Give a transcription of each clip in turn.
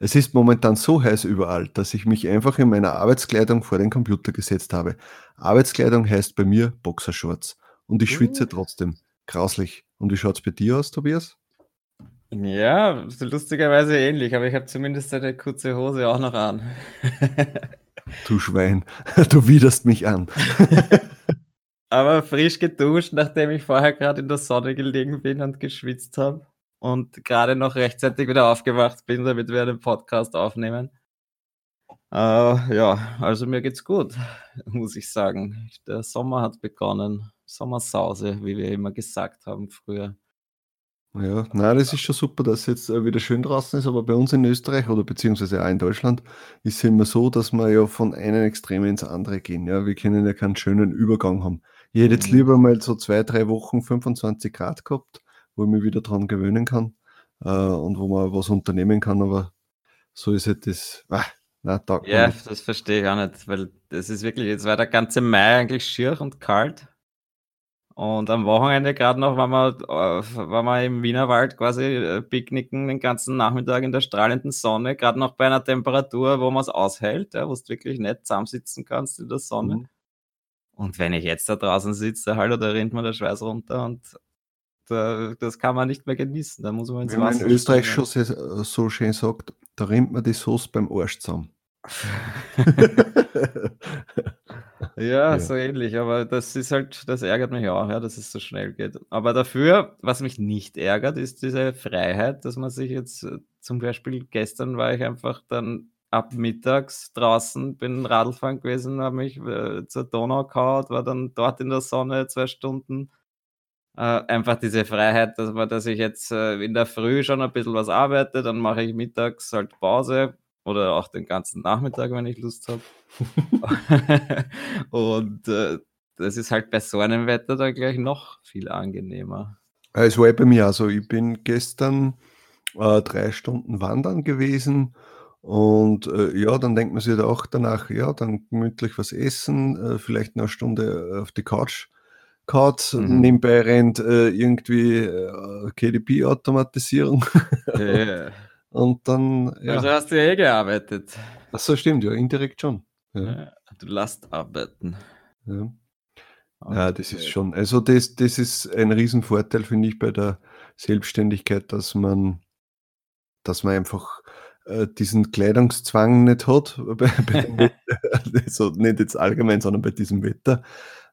Es ist momentan so heiß überall, dass ich mich einfach in meiner Arbeitskleidung vor den Computer gesetzt habe. Arbeitskleidung heißt bei mir Boxershorts. Und ich schwitze Uh. trotzdem. Grauslich. Und wie schaut's bei dir aus, Tobias? Ja, lustigerweise ähnlich, aber ich habe zumindest eine kurze Hose auch noch an. Du Schwein, du widerst mich an. aber frisch geduscht, nachdem ich vorher gerade in der Sonne gelegen bin und geschwitzt habe und gerade noch rechtzeitig wieder aufgewacht bin, damit wir einen Podcast aufnehmen. Äh, ja, also mir geht's gut, muss ich sagen. Der Sommer hat begonnen. Sommersause, wie wir immer gesagt haben früher. Ja, nein, das ist schon super, dass es jetzt äh, wieder schön draußen ist, aber bei uns in Österreich oder beziehungsweise auch in Deutschland ist es immer so, dass wir ja von einem Extrem ins andere gehen. Ja, wir können ja keinen schönen Übergang haben. Ich hätte jetzt Mhm. lieber mal so zwei, drei Wochen 25 Grad gehabt, wo ich mich wieder dran gewöhnen kann äh, und wo man was unternehmen kann, aber so ist halt das. Ah, nein, Ja, nicht. das verstehe ich auch nicht, weil das ist wirklich, jetzt war der ganze Mai eigentlich schier und kalt. Und am Wochenende gerade noch waren wir, waren wir im Wienerwald quasi äh, picknicken den ganzen Nachmittag in der strahlenden Sonne, gerade noch bei einer Temperatur, wo man es aushält, ja, wo du wirklich nicht zusammensitzen kannst in der Sonne. Mhm. Und wenn ich jetzt da draußen sitze, hallo, da rinnt mir der Schweiß runter und da, das kann man nicht mehr genießen. Da muss man ins Wie man in Österreich schon sehr, so schön sagt, da rinnt man die Sauce beim Arsch zusammen. Ja, Ja. so ähnlich, aber das ist halt, das ärgert mich auch, ja, dass es so schnell geht. Aber dafür, was mich nicht ärgert, ist diese Freiheit, dass man sich jetzt, äh, zum Beispiel gestern war ich einfach dann ab mittags draußen, bin Radlfahren gewesen, habe mich äh, zur Donau gehauen, war dann dort in der Sonne zwei Stunden. Äh, einfach diese Freiheit, dass man, dass ich jetzt äh, in der Früh schon ein bisschen was arbeite, dann mache ich mittags halt Pause oder auch den ganzen Nachmittag, wenn ich Lust habe. Und äh, das ist halt bei so einem Wetter dann gleich noch viel angenehmer. Es war eh bei mir also ich bin gestern äh, drei Stunden wandern gewesen und äh, ja, dann denkt man sich auch danach, ja, dann gemütlich was essen, äh, vielleicht noch eine Stunde auf die Couch kaut, Mhm. nebenbei rennt äh, irgendwie äh, KDP-Automatisierung Äh, und dann, Also ja, hast du ja eh gearbeitet. ach so stimmt, ja, indirekt schon. Ja, Du lässt arbeiten. ja. Ja, das ist schon, also das, das ist ein Riesenvorteil, finde ich, bei der Selbstständigkeit, dass man, dass man einfach äh, diesen Kleidungszwang nicht hat, bei, bei also nicht jetzt allgemein, sondern bei diesem Wetter.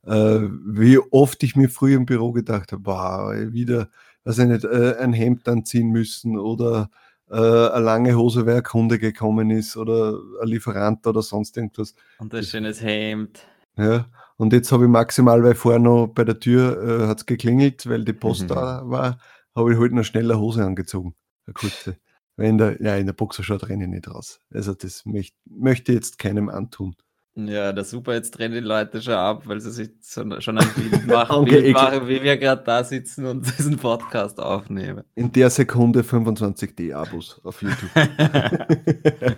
Äh, wie oft ich mir früher im Büro gedacht habe, boah, wieder, weiß ich nicht, äh, ein Hemd anziehen müssen oder äh, eine lange Hose, weil ein Kunde gekommen ist oder ein Lieferant oder sonst irgendwas. Und ein schönes Hemd. Ja, und jetzt habe ich maximal, weil vorher noch bei der Tür äh, hat es geklingelt, weil die Post Mhm. da war, habe ich halt noch schnell eine Hose angezogen. Eine kurze. Weil in der, ja, in der Boxershort renne ich nicht raus. Also das möcht, möchte ich jetzt keinem antun. Ja, der super, jetzt drehen die Leute schon ab, weil sie sich schon ein Bild machen, Angeekelt. Bild machen wie wir gerade da sitzen und diesen Podcast aufnehmen. In der Sekunde 25D Abos auf YouTube.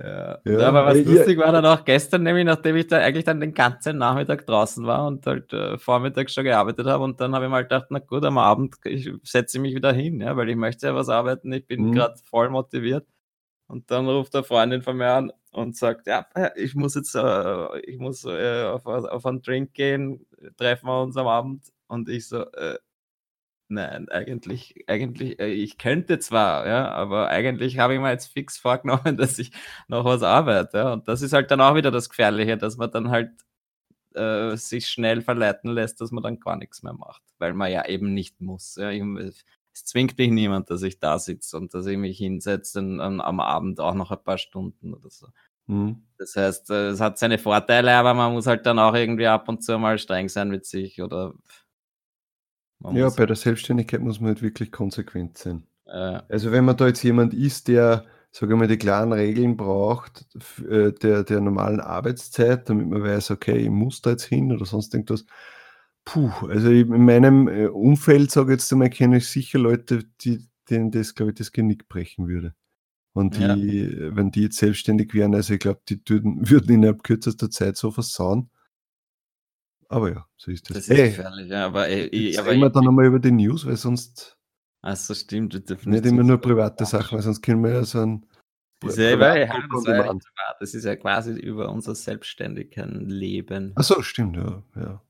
Ja. Ja, aber was lustig war dann auch gestern, nämlich nachdem ich da eigentlich dann den ganzen Nachmittag draußen war und halt äh, vormittags schon gearbeitet habe und dann habe ich mal gedacht, na gut, am Abend ich setze mich wieder hin, ja, weil ich möchte ja was arbeiten, ich bin Mhm. gerade voll motiviert. Und dann ruft eine Freundin von mir an und sagt, ja, ich muss jetzt, äh, ich muss äh, auf, auf einen Drink gehen, treffen wir uns am Abend. Und ich so, äh, Nein, eigentlich, eigentlich, äh, ich könnte zwar, ja, aber eigentlich habe ich mir jetzt fix vorgenommen, dass ich noch was arbeite. Ja. Und das ist halt dann auch wieder das Gefährliche, dass man dann halt äh, sich schnell verleiten lässt, dass man dann gar nichts mehr macht, weil man ja eben nicht muss. Ja. Ich, es zwingt mich niemand, dass ich da sitze und dass ich mich hinsetze und, am Abend auch noch ein paar Stunden oder so. Mhm. Das heißt, äh, es hat seine Vorteile, aber man muss halt dann auch irgendwie ab und zu mal streng sein mit sich oder Ja, bei der Selbstständigkeit muss man halt wirklich konsequent sein. äh, Also wenn man da jetzt jemand ist, der sage ich mal, die klaren Regeln braucht äh, der, der normalen Arbeitszeit, damit man weiß, okay, ich muss da jetzt hin oder sonst irgendwas. Puh, also in meinem äh, Umfeld, sage ich jetzt einmal, kenne ich sicher Leute, die, denen das, glaube ich, das Genick brechen würde. Und die, ja. wenn die jetzt selbstständig wären, also ich glaube, die würden, würden innerhalb kürzester Zeit so versauen. Aber ja, so ist das. Das ist hey, gefährlich, ja, aber, ey, jetzt aber reden wir dann nochmal über die News, weil sonst Achso, stimmt. Nicht immer nur private Sachen, weil sonst können wir ja so ein. Das ist ja, ja, das ist ja quasi über unser selbstständigen Leben. Achso, stimmt, ja. ja.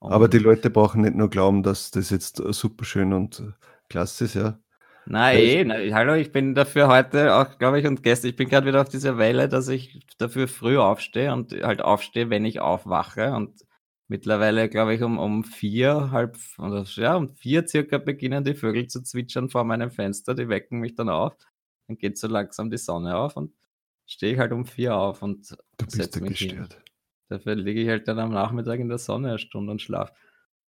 Aber die Leute brauchen nicht nur glauben, dass das jetzt super schön und klasse ist, ja. Nein, eh, na, hallo, ich bin dafür heute auch, glaube ich, und gestern, ich bin gerade wieder auf dieser Welle, dass ich dafür früh aufstehe und halt aufstehe, wenn ich aufwache. Und Mittlerweile, glaube ich, um, um vier, halb, oder, ja, um vier circa beginnen die Vögel zu zwitschern vor meinem Fenster. Die wecken mich dann auf. Dann geht so langsam die Sonne auf und stehe ich halt um vier auf und setze mich gestört. hin. Dafür liege ich halt dann am Nachmittag in der Sonne eine Stunde und schlafe.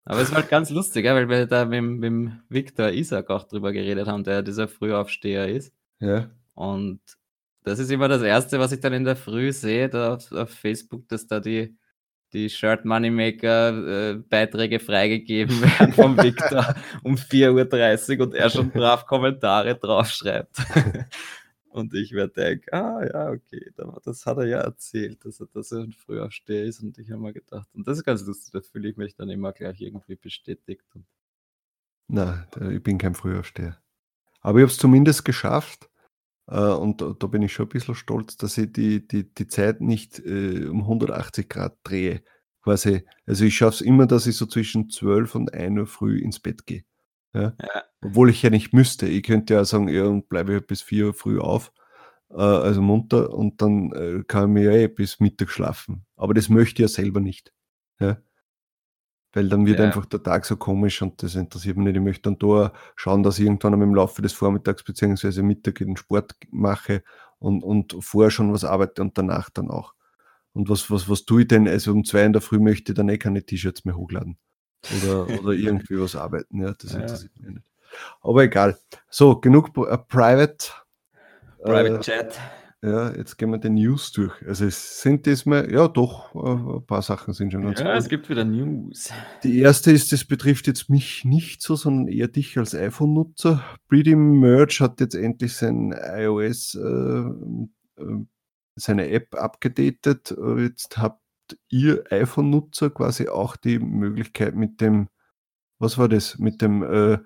Aber es war halt ganz lustig, weil wir da mit, mit Victor Isaac auch drüber geredet haben, der dieser Frühaufsteher ist. Ja. Und das ist immer das Erste, was ich dann in der Früh sehe, da auf, auf Facebook, dass da die die Shirt Moneymaker äh, Beiträge freigegeben werden vom Victor um 4.30 Uhr und er schon brav Kommentare draufschreibt. und ich werde denken, ah ja, okay, das hat er ja erzählt, dass er, dass er ein Frühaufsteher ist und ich habe mir gedacht, und das ist ganz lustig, da fühle ich mich dann immer gleich irgendwie bestätigt. Nein, ich bin kein Frühaufsteher. Aber ich habe es zumindest geschafft, äh, und da, da, bin ich schon ein bisschen stolz, dass ich die, die, die Zeit nicht äh, um 180 Grad drehe. Quasi. Also ich schaffe es immer, dass ich so zwischen 12 und 1 Uhr früh ins Bett gehe. Ja? Ja. Obwohl ich ja nicht müsste. Ich könnte ja sagen, ja, und bleibe bis 4 Uhr früh auf, äh, also munter, und dann äh, kann ich mir ja eh bis Mittag schlafen. Aber das möchte ich ja selber nicht. Ja? weil dann wird einfach der Tag so komisch und das interessiert mich nicht. Ich möchte dann da schauen, dass ich irgendwann im Laufe des Vormittags bzw. Mittag den Sport mache und, und vorher schon was arbeite und danach dann auch. Und was, was, was tue ich denn? Also um zwei in der Früh möchte ich dann eh keine T-Shirts mehr hochladen. Oder, oder irgendwie was arbeiten. Ja, das interessiert ja. mich nicht. Aber egal. So, genug uh, Private. Private äh, Chat. Ja, jetzt gehen wir die News durch. Also es sind diesmal, ja doch, äh, ein paar Sachen sind schon ganz Ja, gut. es gibt wieder News. Die erste ist, das betrifft jetzt mich nicht so, sondern eher dich als iPhone-Nutzer. Pretty Merge hat jetzt endlich sein iOS, äh, äh, seine App abgedatet. Jetzt habt ihr iPhone-Nutzer quasi auch die Möglichkeit mit dem, was war das, mit dem äh,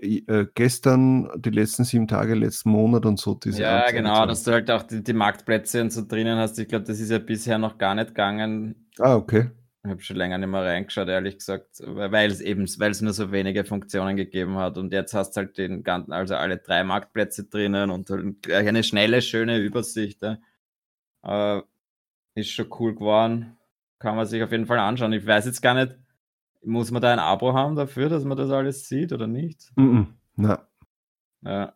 äh, gestern, die letzten sieben Tage, letzten Monat und so. Diese ja, Anzeige genau, dass du halt auch die, die, Marktplätze und so drinnen hast. Ich glaube, das ist ja bisher noch gar nicht gegangen. Ah, okay. Ich habe schon länger nicht mehr reingeschaut, ehrlich gesagt, weil es eben, weil es nur so wenige Funktionen gegeben hat. Und jetzt hast du halt den ganzen, also alle drei Marktplätze drinnen und halt gleich eine schnelle, schöne Übersicht. Äh, ist schon cool geworden. Kann man sich auf jeden Fall anschauen. Ich weiß jetzt gar nicht, muss man da ein Abo haben dafür, dass man das alles sieht oder nicht? Mm -mm, na. Ja.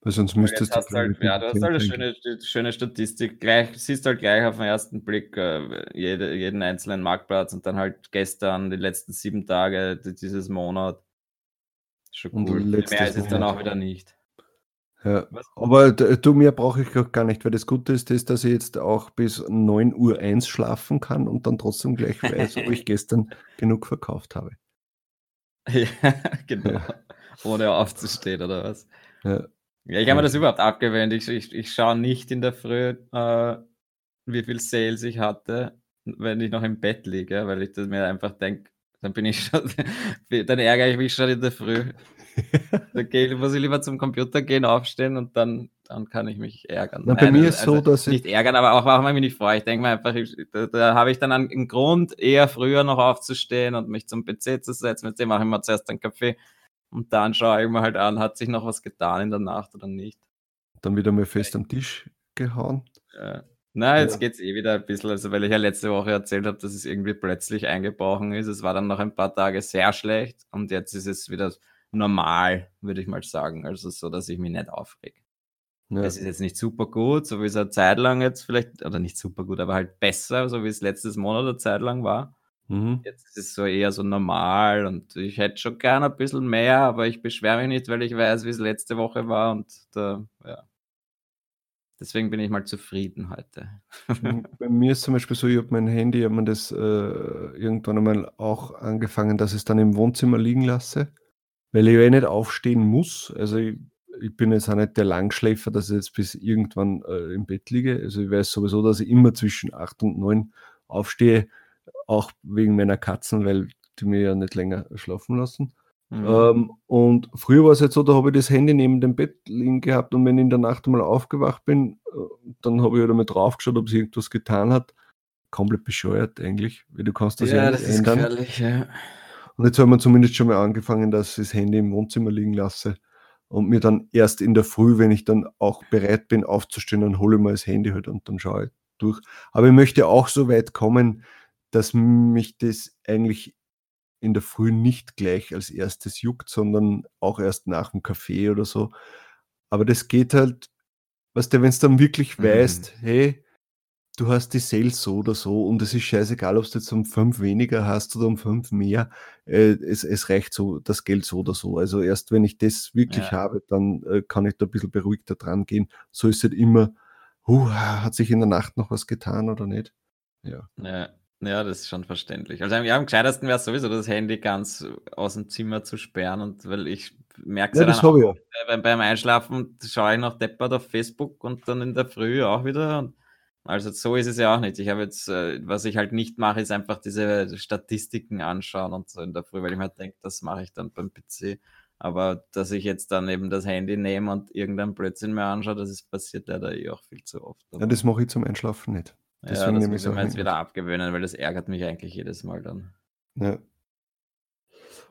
Weil sonst müsstest du. Halt, ja, du hast halt eine schöne, schöne Statistik. Gleich, siehst halt gleich auf den ersten Blick äh, jede, jeden einzelnen Marktplatz und dann halt gestern, die letzten sieben Tage dieses Monat. Schon cool. Mehr ist es dann auch wieder nicht. Ja, aber du, mehr brauche ich auch gar nicht, weil das Gute ist, ist, dass ich jetzt auch bis 9 Uhr 1 schlafen kann und dann trotzdem gleich weiß, ob ich gestern genug verkauft habe. Ja, genau. Ja. Ohne aufzustehen, oder was? Ja. Ja, ich habe mir das überhaupt abgewöhnt. Ich, ich, ich schaue nicht in der Früh, äh, wie viel Sales ich hatte, wenn ich noch im Bett liege, weil ich mir einfach denke, dann bin ich schon, dann ärgere ich mich schon in der Früh. da gehe, muss ich lieber zum Computer gehen, aufstehen und dann, dann kann ich mich ärgern. Na, bei Nein, mir ist also, so, dass nicht ich ärgern, aber auch warum ich mich nicht freue. Ich denke mir einfach, ich, da, da habe ich dann einen Grund, eher früher noch aufzustehen und mich zum PC zu setzen. Mit dem mache ich mir zuerst einen Kaffee und dann schaue ich mir halt an, hat sich noch was getan in der Nacht oder nicht. Dann wieder mal fest am Tisch gehauen. Ja. Na, jetzt ja. geht es eh wieder ein bisschen, also weil ich ja letzte Woche erzählt habe, dass es irgendwie plötzlich eingebrochen ist. Es war dann noch ein paar Tage sehr schlecht und jetzt ist es wieder normal, würde ich mal sagen. Also so, dass ich mich nicht aufrege. Ja. Es ist jetzt nicht super gut, so wie es eine Zeit lang jetzt vielleicht, oder nicht super gut, aber halt besser, so wie es letztes Monat eine Zeit lang war. Mhm. Jetzt ist es so eher so normal und ich hätte schon gerne ein bisschen mehr, aber ich beschwere mich nicht, weil ich weiß, wie es letzte Woche war und da, ja. Deswegen bin ich mal zufrieden heute. Bei mir ist zum Beispiel so, ich habe mein Handy, habe mir das äh, irgendwann einmal auch angefangen, dass ich es dann im Wohnzimmer liegen lasse, weil ich ja eh nicht aufstehen muss. Also ich, ich bin jetzt auch nicht der Langschläfer, dass ich jetzt bis irgendwann äh, im Bett liege. Also ich weiß sowieso, dass ich immer zwischen acht und neun aufstehe, auch wegen meiner Katzen, weil die mir ja nicht länger schlafen lassen. Mhm. Ähm, und früher war es jetzt so, da habe ich das Handy neben dem Bett liegen gehabt und wenn ich in der Nacht einmal aufgewacht bin, äh, dann habe ich halt einmal draufgeschaut, ob sie irgendwas getan hat. Komplett bescheuert eigentlich, weil du kannst das ja, ja das ist ändern. Gefährlich, ja. Und jetzt haben wir zumindest schon mal angefangen, dass ich das Handy im Wohnzimmer liegen lasse und mir dann erst in der Früh, wenn ich dann auch bereit bin aufzustehen, dann hole ich mal das Handy halt und dann schaue ich durch. Aber ich möchte auch so weit kommen, dass mich das eigentlich in der Früh nicht gleich als erstes juckt, sondern auch erst nach dem Kaffee oder so. Aber das geht halt, weißt du, wenn es dann wirklich mhm. weißt, hey, du hast die Sales so oder so und es ist scheißegal, ob du jetzt um fünf weniger hast oder um fünf mehr, äh, es, es reicht so das Geld so oder so. Also erst wenn ich das wirklich ja. habe, dann äh, kann ich da ein bisschen beruhigter dran gehen. So ist es halt immer, uh, hat sich in der Nacht noch was getan oder nicht? Ja. ja. Ja, das ist schon verständlich. Also ja, am gescheitesten wäre es sowieso, das Handy ganz aus dem Zimmer zu sperren und weil ich merke es ja, ja dann auch, ja. beim, beim Einschlafen schaue ich noch deppert auf Facebook und dann in der Früh auch wieder. Und also so ist es ja auch nicht. Ich habe jetzt, äh, was ich halt nicht mache, ist einfach diese Statistiken anschauen und so in der Früh, weil ich mir denke, das mache ich dann beim PC. Aber dass ich jetzt dann eben das Handy nehme und irgendein Blödsinn mehr anschaue, das ist passiert leider eh auch viel zu oft. Ja, das mache ich zum Einschlafen nicht. Deswegen ja, das muss ich mir jetzt wieder abgewöhnen, weil das ärgert mich eigentlich jedes Mal dann. Ja.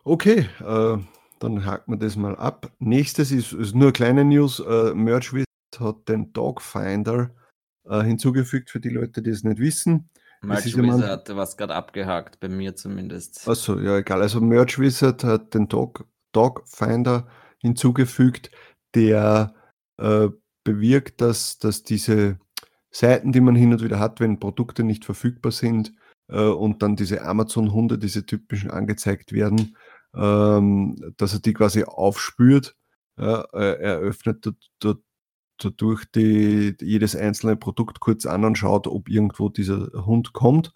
Okay, äh, dann haken wir das mal ab. Nächstes ist, ist nur kleine News. Äh, Merchwizard hat den Dogfinder äh, hinzugefügt für die Leute, die es nicht wissen. Merchwizard, was gerade abgehakt, bei mir zumindest. Achso, ja, egal. Also Merchwizard hat den Dog, Dogfinder hinzugefügt, der äh, bewirkt, dass, dass diese Seiten, die man hin und wieder hat, wenn Produkte nicht verfügbar sind äh, und dann diese Amazon-Hunde, diese typischen angezeigt werden, ähm, dass er die quasi aufspürt. Ja, er öffnet dadurch die, jedes einzelne Produkt kurz an und schaut, ob irgendwo dieser Hund kommt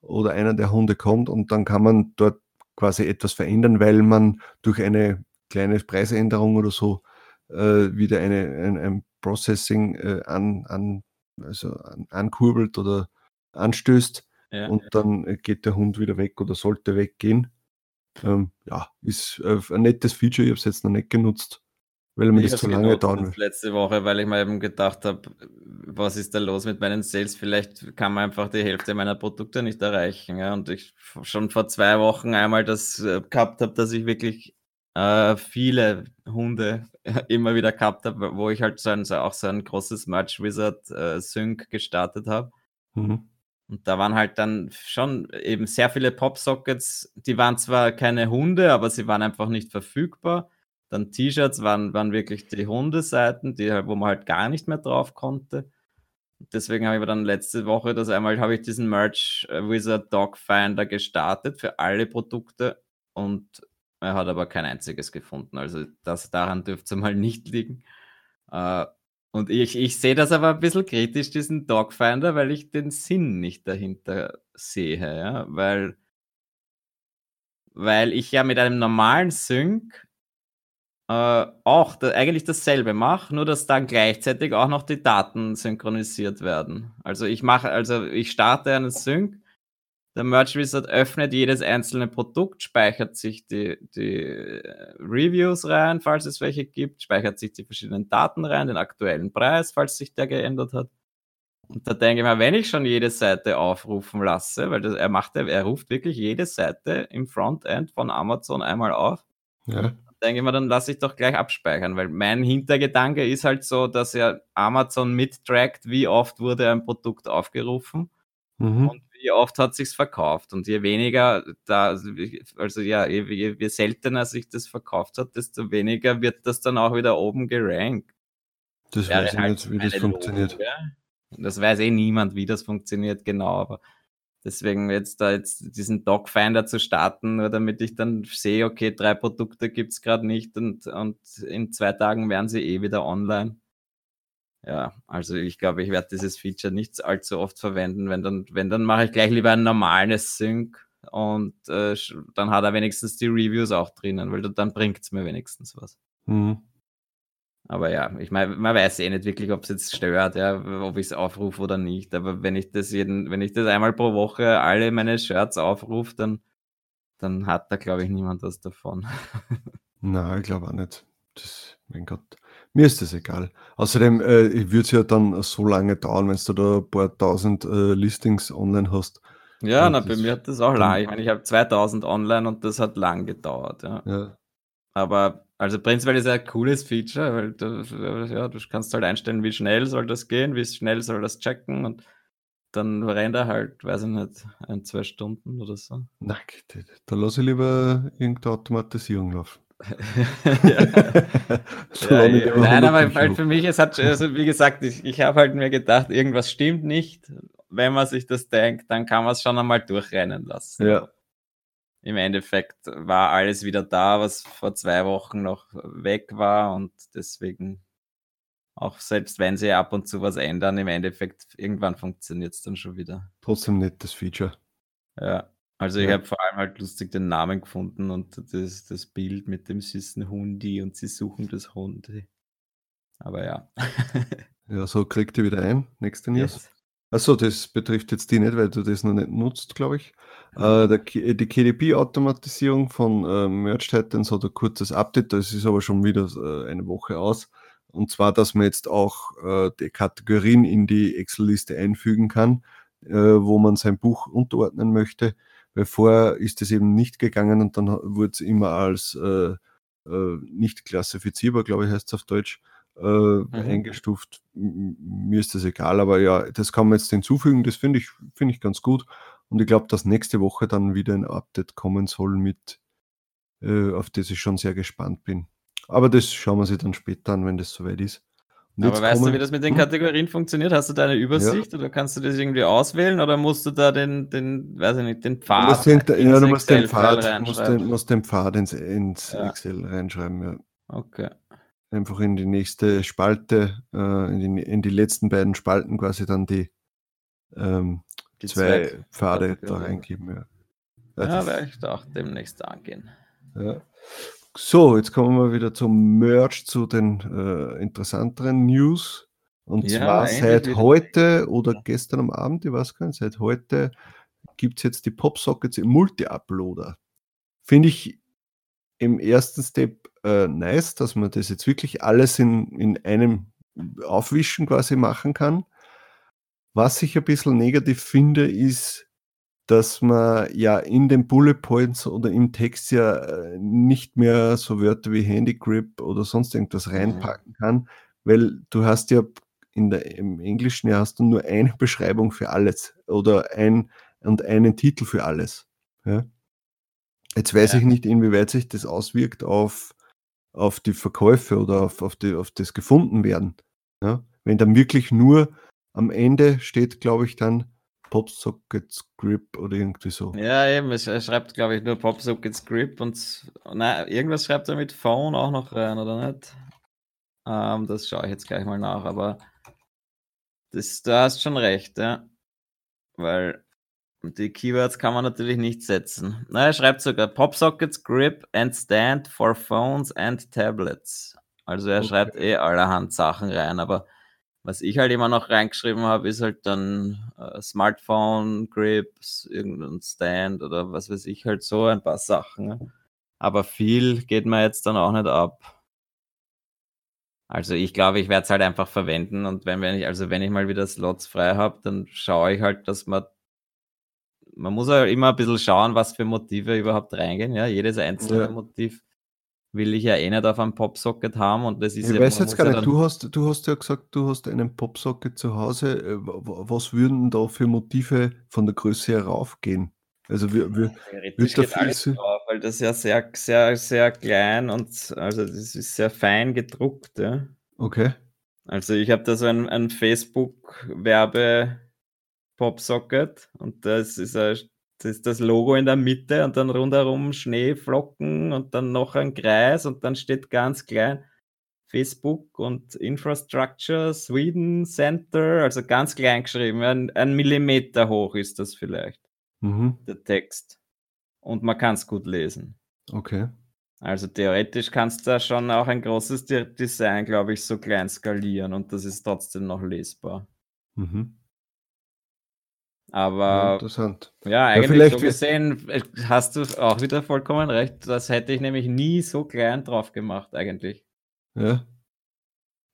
oder einer der Hunde kommt und dann kann man dort quasi etwas verändern, weil man durch eine kleine Preisänderung oder so äh, wieder eine, ein, ein Processing äh, an, an also ankurbelt oder anstößt ja, und ja. dann geht der Hund wieder weg oder sollte weggehen. Ähm, ja, ist äh, ein nettes Feature, ich habe es jetzt noch nicht genutzt, weil mir das zu lange dauern wird. Letzte Woche, weil ich mir eben gedacht habe, was ist da los mit meinen Sales? Vielleicht kann man einfach die Hälfte meiner Produkte nicht erreichen. Ja? Und ich schon vor zwei Wochen einmal das äh, gehabt habe, dass ich wirklich äh, viele Hunde immer wieder gehabt habe, wo ich halt so ein, so auch so ein großes Merch Wizard äh, Sync gestartet habe. Mhm. Und da waren halt dann schon eben sehr viele Pop-Sockets, die waren zwar keine Hunde, aber sie waren einfach nicht verfügbar. Dann T-Shirts waren, waren wirklich die Hundeseiten, die wo man halt gar nicht mehr drauf konnte. Deswegen habe ich dann letzte Woche das einmal, habe ich diesen Merch äh, Wizard Dog Finder gestartet für alle Produkte und er hat aber kein einziges gefunden. Also das daran dürfte es mal nicht liegen. Äh, und ich, ich sehe das aber ein bisschen kritisch, diesen Dogfinder, weil ich den Sinn nicht dahinter sehe. Ja? Weil, weil ich ja mit einem normalen Sync äh, auch da, eigentlich dasselbe mache, nur dass dann gleichzeitig auch noch die Daten synchronisiert werden. Also ich mache, also ich starte einen Sync der Merch Wizard öffnet jedes einzelne Produkt, speichert sich die, die Reviews rein, falls es welche gibt, speichert sich die verschiedenen Daten rein, den aktuellen Preis, falls sich der geändert hat. Und da denke ich mir, wenn ich schon jede Seite aufrufen lasse, weil das, er macht, er ruft wirklich jede Seite im Frontend von Amazon einmal auf. Ja. Denke ich mir, dann lasse ich doch gleich abspeichern, weil mein Hintergedanke ist halt so, dass er Amazon mittrackt, wie oft wurde ein Produkt aufgerufen mhm. und wie oft hat sich's verkauft und je weniger da, also, ja, je, je, je, seltener sich das verkauft hat, desto weniger wird das dann auch wieder oben gerankt. Das weiß ich halt nicht, wie das funktioniert. Logik, Das weiß eh niemand, wie das funktioniert, genau, aber deswegen jetzt da jetzt diesen Dogfinder zu starten, nur damit ich dann sehe, okay, drei Produkte gibt es gerade nicht und, und in zwei Tagen werden sie eh wieder online ja, also ich glaube, ich werde dieses Feature nicht allzu oft verwenden. Wenn dann, wenn dann mache ich gleich lieber ein normales Sync und äh, dann hat er wenigstens die Reviews auch drinnen, weil dann bringt es mir wenigstens was. Mhm. Aber ja, ich meine, man weiß eh nicht wirklich, ob es jetzt stört, ja, ob ich es aufrufe oder nicht. Aber wenn ich das jeden, wenn ich das einmal pro Woche alle meine Shirts aufrufe, dann, dann hat da, glaube ich, niemand was davon. Nein, ich glaube auch nicht. Das, mein Gott. Mir ist das egal. Außerdem äh, wird es ja dann so lange dauern, wenn du da ein paar tausend äh, Listings online hast. Ja, na, bei mir hat das auch lang. Ich meine, ich habe 2000 online und das hat lang gedauert. Ja. ja. Aber also prinzipiell ist ja ein cooles Feature, weil du, ja, du kannst halt einstellen, wie schnell soll das gehen, wie schnell soll das checken und dann rennt er halt, weiß ich nicht, ein, zwei Stunden oder so. Nein, da lasse ich lieber irgendeine Automatisierung laufen. ja, ja, Nein, aber halt für mich, es hat, also wie gesagt, ich, ich habe halt mir gedacht, irgendwas stimmt nicht. Wenn man sich das denkt, dann kann man es schon einmal durchrennen lassen. Ja im Endeffekt war alles wieder da, was vor zwei Wochen noch weg war und deswegen auch selbst wenn sie ab und zu was ändern, im Endeffekt irgendwann funktioniert es dann schon wieder. Trotzdem nettes Feature. Ja, also ja. ich habe vor allem halt lustig den Namen gefunden und das, das Bild mit dem süßen Hundi und sie suchen das Hundi. Aber ja. ja, so kriegt ihr wieder ein, nächste News. Yes. Achso, das betrifft jetzt die nicht, weil du das noch nicht nutzt, glaube ich. Äh, der, die KDP-Automatisierung von äh, Merge Titans hat ein kurzes Update, das ist aber schon wieder äh, eine Woche aus. Und zwar, dass man jetzt auch äh, die Kategorien in die Excel-Liste einfügen kann, äh, wo man sein Buch unterordnen möchte. Weil vorher ist das eben nicht gegangen und dann wurde es immer als äh, nicht klassifizierbar, glaube ich, heißt es auf Deutsch äh, mhm. eingestuft. Mir ist das egal, aber ja, das kann man jetzt hinzufügen. Das finde ich, finde ich ganz gut. Und ich glaube, dass nächste Woche dann wieder ein Update kommen soll, mit, äh, auf das ich schon sehr gespannt bin. Aber das schauen wir sich dann später an, wenn das soweit ist. Aber weißt kommen, du, wie das mit den hm? Kategorien funktioniert? Hast du da eine Übersicht ja. oder kannst du das irgendwie auswählen oder musst du da den, den weiß ich nicht, den Pfad? Den, ja, du musst den Pfad, musst den, musst den Pfad ins, ins ja. Excel reinschreiben, ja. Okay einfach in die nächste Spalte, äh, in, die, in, die, letzten beiden Spalten quasi dann die, ähm, die zwei Zweck Pfade da reingeben. Ja, ja, ja werde ich da auch demnächst angehen. Ja. So, jetzt kommen wir wieder zum Merch, zu den äh, interessanteren News. Und ja, zwar seit heute oder gestern am Abend, ich weiß gar nicht, seit heute gibt es jetzt die Popsockets im Multi-Uploader. Finde ich im ersten Step äh, nice, dass man das jetzt wirklich alles in, in einem Aufwischen quasi machen kann. Was ich ein bisschen negativ finde, ist, dass man ja in den Bullet Points oder im Text ja äh, nicht mehr so Wörter wie Handy Grip oder sonst irgendwas mhm. reinpacken kann, weil du hast ja in der, im Englischen ja hast du nur eine Beschreibung für alles oder ein und einen Titel für alles. Ja? Jetzt weiß ja. ich nicht, inwieweit sich das auswirkt auf, auf die Verkäufe oder auf, auf, die, auf das Gefundenwerden. Ja? Wenn dann wirklich nur am Ende steht, glaube ich, dann Popsocket Script oder irgendwie so. Ja, eben, er schreibt, glaube ich, nur Popsocket Script und nein, irgendwas schreibt er mit Phone auch noch rein, oder nicht? Ähm, das schaue ich jetzt gleich mal nach, aber das, du hast schon recht, ja. Weil die Keywords kann man natürlich nicht setzen. Na, er schreibt sogar Popsockets, Grip and Stand for Phones and Tablets. Also er okay. schreibt eh allerhand Sachen rein, aber was ich halt immer noch reingeschrieben habe, ist halt dann äh, Smartphone, Grips, irgendein Stand oder was weiß ich, halt so ein paar Sachen. Aber viel geht mir jetzt dann auch nicht ab. Also ich glaube, ich werde es halt einfach verwenden und wenn, wenn ich, also wenn ich mal wieder Slots frei habe, dann schaue ich halt, dass man man muss ja immer ein bisschen schauen, was für Motive überhaupt reingehen. Ja, jedes einzelne ja. Motiv will ich ja eh nicht auf einem Popsocket haben und das ist ich ja, weiß jetzt gar nicht, du hast, du hast ja gesagt, du hast einen Popsocket zu Hause. Äh, was würden da für Motive von der Größe her raufgehen? Also wir, wir Theoretisch geht alles drauf, weil das ja sehr, sehr, sehr klein und also das ist sehr fein gedruckt. Ja. Okay. Also ich habe da so ein, ein Facebook-Werbe- Popsocket und das ist, ein, das ist das Logo in der Mitte und dann rundherum Schneeflocken und dann noch ein Kreis und dann steht ganz klein Facebook und Infrastructure, Sweden Center, also ganz klein geschrieben, ein, ein Millimeter hoch ist das vielleicht, Mhm. der Text. Und man kann es gut lesen. Okay. Also theoretisch kannst du da schon auch ein großes De Design, glaube ich, so klein skalieren und das ist trotzdem noch lesbar. Mhm. Ja, Aber interessant. ja, Ja, eigentlich vielleicht so gesehen äh, hast du auch wieder vollkommen recht. Das hätte ich nämlich nie so klein drauf gemacht, eigentlich. Ja.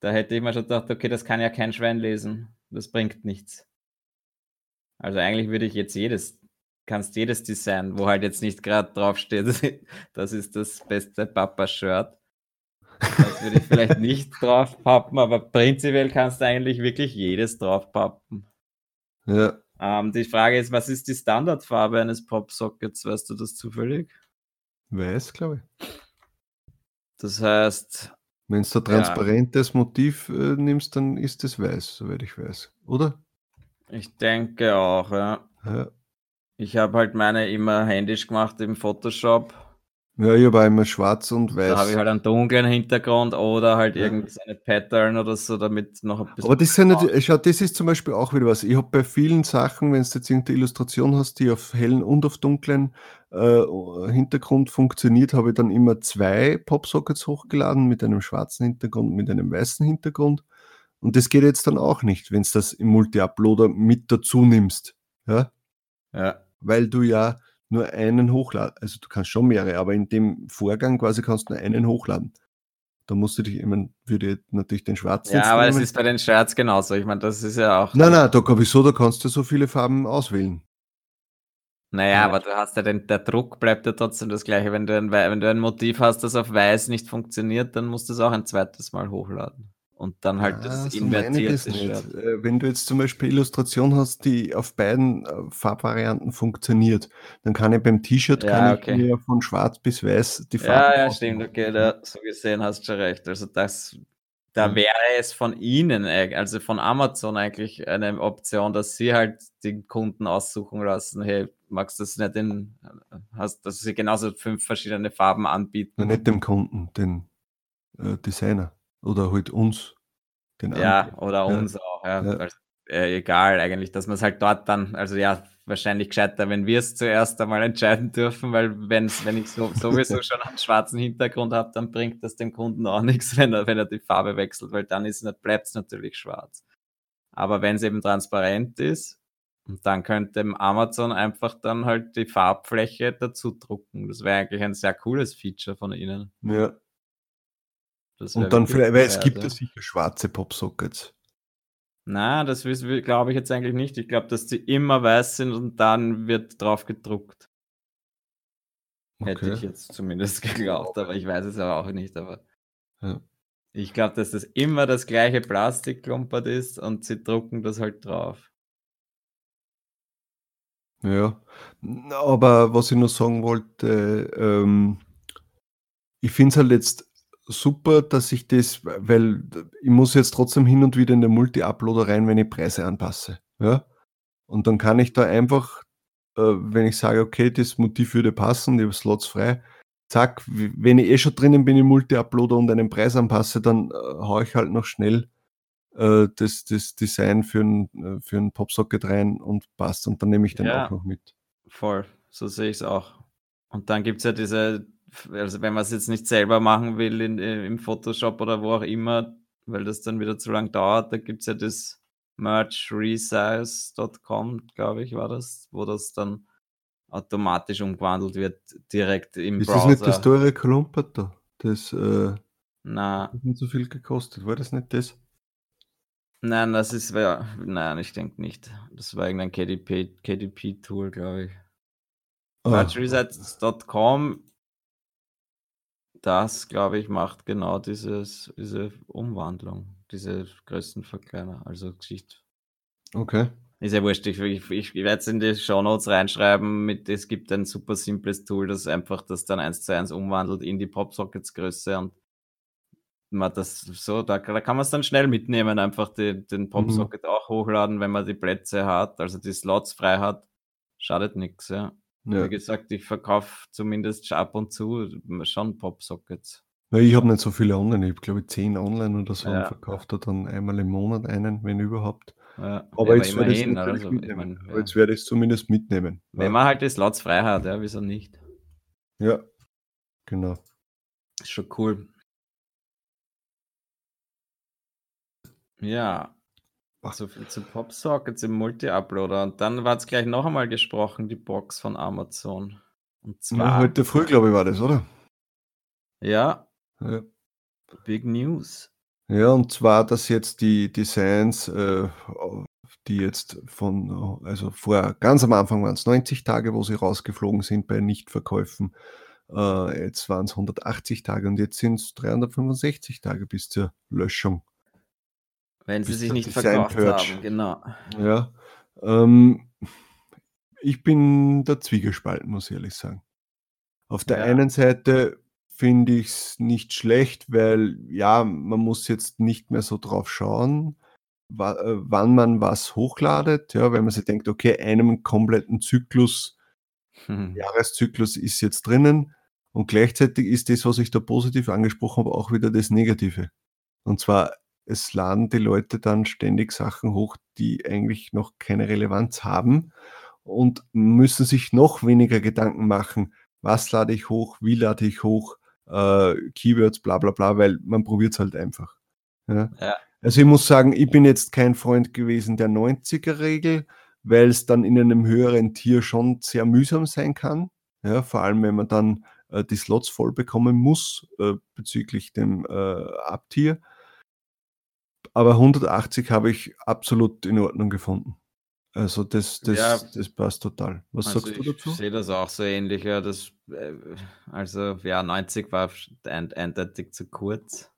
Da hätte ich mir schon gedacht, okay, das kann ja kein Schwein lesen. Das bringt nichts. Also eigentlich würde ich jetzt jedes, kannst jedes Design, wo halt jetzt nicht gerade draufsteht, das ist das beste Papa-Shirt. Das würde ich vielleicht nicht draufpappen, aber prinzipiell kannst du eigentlich wirklich jedes draufpappen. Ja. Ähm, die Frage ist, was ist die Standardfarbe eines Popsockets? Weißt du das zufällig? Weiß, glaube ich. Das heißt, Wenn du ein transparentes Motiv äh, nimmst, dann ist es weiß, soweit ich weiß. Oder? ich denke auch, ja. Ja. Ich habe halt meine immer händisch gemacht im Photoshop. Ja, ich habe immer schwarz und weiß. Da habe ich halt einen dunklen Hintergrund oder halt irgendwie so eine Pattern oder so, damit noch ein bisschen. Aber das, sind nicht, schau, das ist zum Beispiel auch wieder was. Ich habe bei vielen Sachen, wenn du jetzt irgendeine Illustration hast, die auf hellen und auf dunklen äh, Hintergrund funktioniert, habe ich dann immer zwei Popsockets hochgeladen mit einem schwarzen Hintergrund und mit einem weißen Hintergrund. Und das geht jetzt dann auch nicht, wenn du das im Multi-Uploader mit dazu nimmst. Ja? Ja, Weil du ja nur einen hochladen, also du kannst schon mehrere, aber in dem Vorgang quasi kannst du nur einen hochladen. Da musst du dich, ich meine, würde ich natürlich den schwarzen ja aber es ist bei den Shirts genauso. Ich meine, das ist ja auch. Nein, nein, da, wieso, da kannst du so viele Farben auswählen. Naja, Ja. aber du hast ja den, der Druck bleibt ja trotzdem das gleiche. Wenn du, ein, wenn du ein Motiv hast, das auf weiß nicht funktioniert, dann musst du es auch ein zweites Mal hochladen. Und dann halt Ah, das so das invertierte nicht. Shirt. Äh, Wenn du jetzt zum Beispiel Illustration hast, die auf beiden äh, Farbvarianten funktioniert, dann kann ich beim T-Shirt Ja, okay. von schwarz bis weiß die Farben Ja, ja, stimmt, okay, da, so gesehen hast du schon recht. Also das, da Ja. wäre es von ihnen, also von Amazon eigentlich eine Option, dass sie halt den Kunden aussuchen lassen, hey, magst du das nicht in, hast, dass sie genauso fünf verschiedene Farben anbieten. Na, nicht dem Kunden, den äh, Designer oder halt uns, den Ja, Anbieter. oder Ja. uns auch, ja. Ja. Also, äh, egal eigentlich, dass man es halt dort dann, also ja, wahrscheinlich gescheiter, wenn wir es zuerst einmal entscheiden dürfen, weil wenn's, wenn ich so, sowieso schon einen schwarzen Hintergrund habe, dann bringt das dem Kunden auch nichts, wenn er, wenn er die Farbe wechselt, weil dann bleibt es natürlich schwarz. Aber wenn es eben transparent ist, und dann könnte Amazon einfach dann halt die Farbfläche dazu drucken. Das wäre eigentlich ein sehr cooles Feature von ihnen. Ja. Und dann vielleicht, weil es gibt ja. sicher schwarze Popsockets. Na, das glaube ich jetzt eigentlich nicht. Ich glaube, dass die immer weiß sind und dann wird drauf gedruckt. Hätte Okay. ich jetzt zumindest geglaubt, aber ich weiß es aber auch nicht. Aber Ja. ich glaube, dass das immer das gleiche Plastikklumpert ist und sie drucken das halt drauf. Ja, aber was ich noch sagen wollte, ähm, ich finde es halt jetzt super, dass ich das, weil ich muss jetzt trotzdem hin und wieder in den Multi-Uploader rein, wenn ich Preise anpasse. Ja? Und dann kann ich da einfach, äh, wenn ich sage, okay, das Motiv würde passen, ich habe Slots frei, zack, wenn ich eh schon drinnen bin im Multi-Uploader und einen Preis anpasse, dann äh, haue ich halt noch schnell äh, das, das Design für ein, äh, für ein Popsocket rein und passt. Und dann nehme ich den Ja. auch noch mit. Voll, so sehe ich es auch. Und dann gibt es ja diese, also wenn man es jetzt nicht selber machen will in, äh, im Photoshop oder wo auch immer, weil das dann wieder zu lang dauert, da gibt es ja das mergeresize.com, glaube ich, war das, wo das dann automatisch umgewandelt wird, direkt im Ist Browser. das nicht das teure Klumpert da? Das äh, Na, hat nicht so viel gekostet. War das nicht das? nein, das ist, ja, nein, ich denke nicht. Das war irgendein KDP, KDP-Tool, glaube ich. Ah, Mergeresets.com, das, glaube ich, macht genau dieses, diese Umwandlung, diese Größenverkleiner, also Geschichte. okay. Ist ja wurscht, ich, ich, ich werde es in die Shownotes reinschreiben, mit, es gibt ein super simples Tool, das einfach das dann eins zu eins umwandelt in die Popsockets-Größe und man das so, da, da kann man es dann schnell mitnehmen, einfach die, den Popsocket auch hochladen, wenn man die Plätze hat, also die Slots frei hat, schadet nichts, ja. Ja. Wie gesagt, ich verkaufe zumindest ab und zu schon Popsockets. ich habe nicht so viele online. Ich habe, glaube ich, 10 online oder so Ja. und verkaufe da dann einmal im Monat einen, wenn überhaupt. Ja, Aber ja, jetzt werde immerhin, natürlich also, ich Aber ja. jetzt werde ich's zumindest mitnehmen. Wenn Ja. man halt die Slots frei hat, ja, wieso nicht? Ja, genau. Ist schon cool. Ja. So viel zu Popsockets im Multi-Uploader. Und dann war es gleich noch einmal gesprochen, die Box von Amazon. Und zwar, heute früh, glaube ich, war das, oder? ja, Ja. Big News. Ja, und zwar, dass jetzt die Designs, äh, die jetzt von, also vor ganz am Anfang waren es 90 Tage, wo sie rausgeflogen sind bei Nichtverkäufen. Äh, jetzt waren es 180 Tage und jetzt sind es 365 Tage bis zur Löschung. Wenn sie sich nicht verkauft haben, genau. Ja, ähm, ich bin da zwiegespalten, muss ich ehrlich sagen. Auf der Ja. einen Seite finde ich es nicht schlecht, weil ja, man muss jetzt nicht mehr so drauf schauen, äh, wann man was hochladet, ja, weil man sich denkt, okay, einem kompletten Zyklus Hm. Jahreszyklus ist jetzt drinnen und gleichzeitig ist das, was ich da positiv angesprochen habe, auch wieder das Negative. Und zwar, es laden die Leute dann ständig Sachen hoch, die eigentlich noch keine Relevanz haben und müssen sich noch weniger Gedanken machen, was lade ich hoch, wie lade ich hoch, äh, Keywords, bla bla bla, weil man probiert es halt einfach. Ja. Ja. Also ich muss sagen, ich bin jetzt kein Freund gewesen der 90er-Regel, weil es dann in einem höheren Tier schon sehr mühsam sein kann. Ja, vor allem, wenn man dann äh, die Slots voll bekommen muss äh, bezüglich dem äh, Abtier. Aber 180 habe ich absolut in Ordnung gefunden. Also das, das, Ja. das passt total. Was Also sagst du ich dazu? sehe das auch so ähnlich. Ja, das, äh, also ja, 90 war ein- eindeutig zu kurz.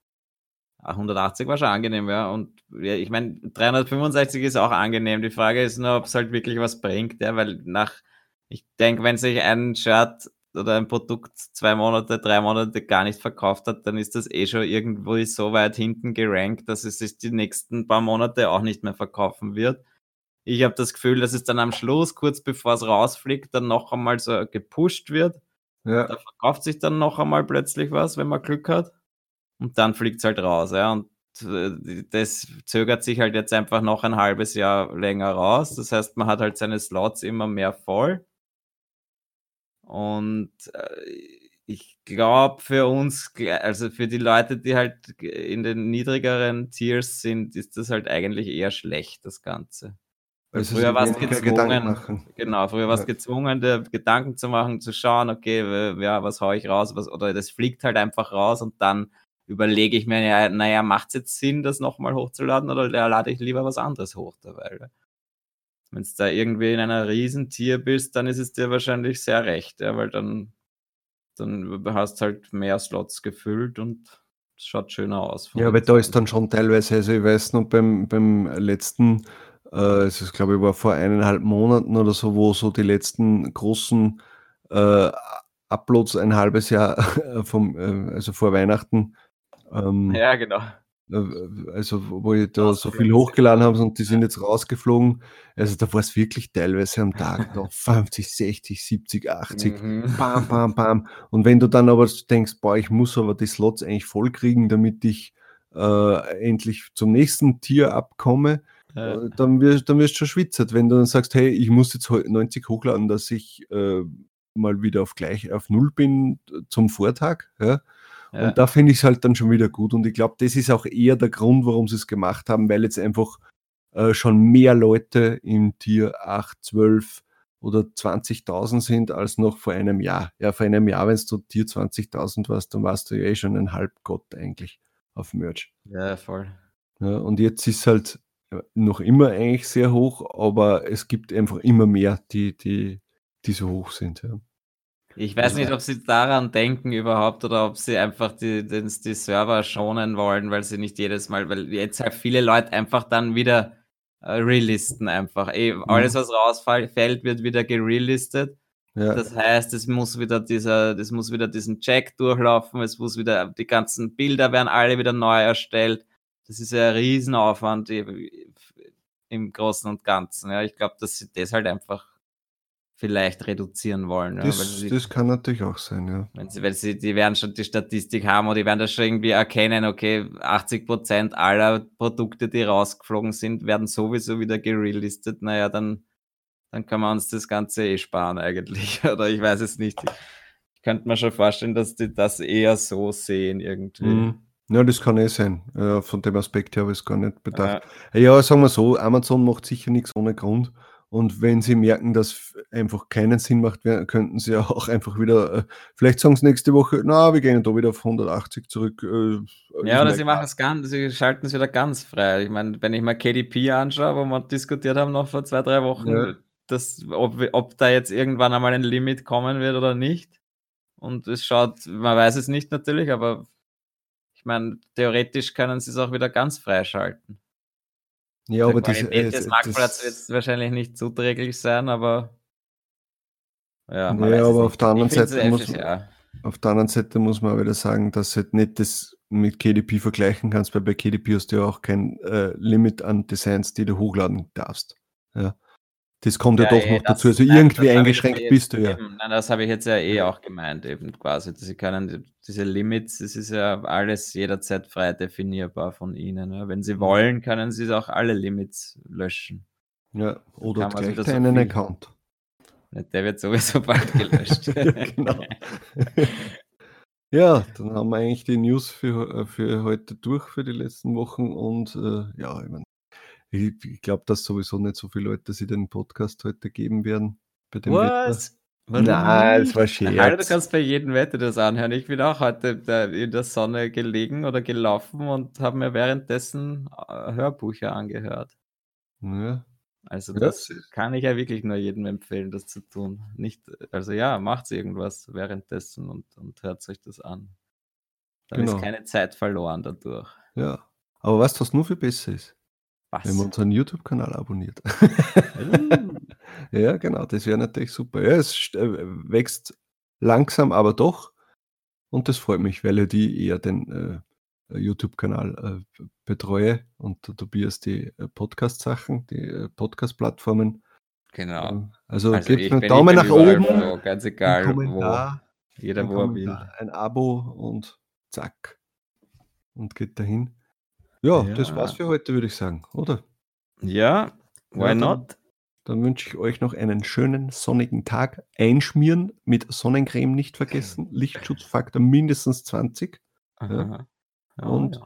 Ah, 180 war schon angenehm, ja. Und ja, ich meine, 365 ist auch angenehm. Die Frage ist nur, ob es halt wirklich was bringt, ja, weil nach, ich denke, wenn sich ein Shirt oder ein Produkt zwei Monate, drei Monate gar nicht verkauft hat, dann ist das eh schon irgendwo so weit hinten gerankt, dass es sich die nächsten paar Monate auch nicht mehr verkaufen wird. Ich habe das Gefühl, dass es dann am Schluss, kurz bevor es rausfliegt, dann noch einmal so gepusht wird. Ja, Da verkauft sich dann noch einmal plötzlich was, wenn man Glück hat. Und dann fliegt es halt raus. Ja. Und äh, das zögert sich halt jetzt einfach noch ein halbes Jahr länger raus. Das heißt, man hat halt seine Slots immer mehr voll. Und äh, ich glaube, für uns, also für die Leute, die halt in den niedrigeren Tiers sind, ist das halt eigentlich eher schlecht, das Ganze. Also früher weniger Gedanken gezwungen. Genau, früher war es Ja. gezwungen, dir Gedanken zu machen, zu schauen, okay, ja, was hau ich raus, was, oder das fliegt halt einfach raus und dann überlege ich mir, ja, naja, macht es jetzt Sinn, das nochmal hochzuladen oder lade ich lieber was anderes hoch dabei? Wenn du da irgendwie in einer Riesentier bist, dann ist es dir wahrscheinlich sehr recht, ja, weil dann, dann hast halt mehr Slots gefüllt und es schaut schöner aus. Ja, aber da ist dann schon teilweise, also ich weiß noch beim, beim letzten, äh, es ist glaube ich war vor eineinhalb Monaten oder so, wo so die letzten großen äh, Uploads ein halbes Jahr vom, äh, also vor Weihnachten, ähm, Ja, genau. Also wo ich da so viel hochgeladen habe und die sind jetzt rausgeflogen. Also da war es wirklich teilweise am Tag noch 50, 60, 70, 80. Mhm. Bam, bam, bam. Und wenn du dann aber denkst, boah, ich muss aber die Slots eigentlich voll kriegen, damit ich äh, endlich zum nächsten Tier abkomme, Ja. äh, dann wirst, dann wirst du schon schwitzert. Wenn du dann sagst, hey, ich muss jetzt heute 90 hochladen, dass ich äh, mal wieder auf gleich auf Null bin äh, zum Vortag. Ja? Ja. Und da finde ich es halt dann schon wieder gut. Und ich glaube, das ist auch eher der Grund, warum sie es gemacht haben, weil jetzt einfach äh, schon mehr Leute im Tier 8, 12 oder 20.000 sind als noch vor einem Jahr. Ja, vor einem Jahr, wenn du Tier 20.000 warst, dann warst du ja eh schon ein Halbgott eigentlich auf Merch. ja, voll. Ja, und jetzt ist halt äh, noch immer eigentlich sehr hoch, aber es gibt einfach immer mehr, die, die, die so hoch sind. Ja. Ich weiß nicht, ob sie daran denken überhaupt oder ob sie einfach die, den, die Server schonen wollen, weil sie nicht jedes Mal, weil jetzt halt viele Leute einfach dann wieder äh, relisten einfach. Eh, alles, was rausfällt, wird wieder gerelistet. Ja, Das heißt, es muss wieder dieser, das muss wieder diesen Check durchlaufen, es muss wieder, die ganzen Bilder werden alle wieder neu erstellt. Das ist ja ein Riesenaufwand i- im Großen und Ganzen. Ja, ich glaube, dass sie das halt einfach vielleicht reduzieren wollen. Das, ja, sie, das kann natürlich auch sein, ja. Wenn sie, weil sie, die werden schon die Statistik haben und die werden das schon irgendwie erkennen, okay, 80% aller Produkte, die rausgeflogen sind, werden sowieso wieder gerelistet. Naja, dann, dann kann man uns das Ganze eh sparen eigentlich. Oder ich weiß es nicht. Ich könnte mir schon vorstellen, dass die das eher so sehen irgendwie. Mhm. Ja, das kann eh sein. Äh, von dem Aspekt her habe ich es gar nicht bedacht. Ja. ja, sagen wir so, Amazon macht sicher nichts ohne Grund. Und wenn sie merken, dass einfach keinen Sinn macht, könnten sie auch einfach wieder, äh, vielleicht sagen sie nächste Woche, na, wir gehen da wieder auf 180 zurück. Äh, ja, oder sie machen es ganz, sie schalten es wieder ganz frei. Ich meine, wenn ich mal KDP anschaue, wo wir diskutiert haben noch vor zwei, drei Wochen, ja. dass, ob, ob da jetzt irgendwann einmal ein Limit kommen wird oder nicht. Und es schaut, man weiß es nicht natürlich, aber ich meine, theoretisch können sie es auch wieder ganz freischalten. Ja, aber das, äh, des Marktplatz wird wahrscheinlich nicht zuträglich sein, aber ja, ja aber auf der anderen Seite muss, ja. auf der anderen Seite muss man wieder sagen, dass du halt nicht das mit KDP vergleichen kannst, weil bei KDP hast du ja auch kein äh, Limit an Designs, die du hochladen darfst. Ja. Das kommt ja, ja doch eh, noch das, dazu. Also nein, irgendwie eingeschränkt jetzt, bist du ja. Eben, nein, das habe ich jetzt ja eh auch gemeint, eben quasi. Sie können diese Limits, das ist ja alles jederzeit frei definierbar von ihnen. Ja. Wenn sie wollen, können sie auch alle Limits löschen. Ja, oder gleich so Account. Der wird sowieso bald gelöscht. ja, genau. ja, dann haben wir eigentlich die News für, äh, für heute durch für die letzten Wochen und äh, ja, ich meine, ich, ich glaube, dass sowieso nicht so viele Leute sich den Podcast heute geben werden. Bei dem Was? Warum Nein, es war schön. Alter, du kannst bei jedem Wetter das anhören. Ich bin auch heute in der Sonne gelegen oder gelaufen und habe mir währenddessen äh, Hörbücher angehört. Ja. Also das ja. kann ich ja wirklich nur jedem empfehlen, das zu tun. Nicht, also ja, macht irgendwas währenddessen und, und hört euch das an. Dann genau. ist keine Zeit verloren dadurch. Ja. Aber weißt du, was nur viel besser ist? Was? Wenn man unseren YouTube-Kanal abonniert. ja, genau, das wäre natürlich super. Ja, es äh, wächst langsam, aber doch. Und das freut mich, weil ich die eher den äh, YouTube-Kanal äh, betreue und der Tobias die äh, Podcast-Sachen, die äh, Podcast-Plattformen. Genau. Ähm, also, also gebt einen Daumen nach oben. Wo, ganz egal, wo. Jeder, wo er will. Ein Abo und zack. Und geht dahin. Ja, ja, das war's für heute, würde ich sagen, oder? Ja, why ja, not? Dann, wünsche ich euch noch einen schönen sonnigen Tag. Einschmieren mit Sonnencreme nicht vergessen. Lichtschutzfaktor mindestens 20. Ja. Ja, Und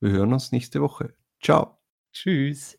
wir hören uns nächste Woche. Ciao. Tschüss.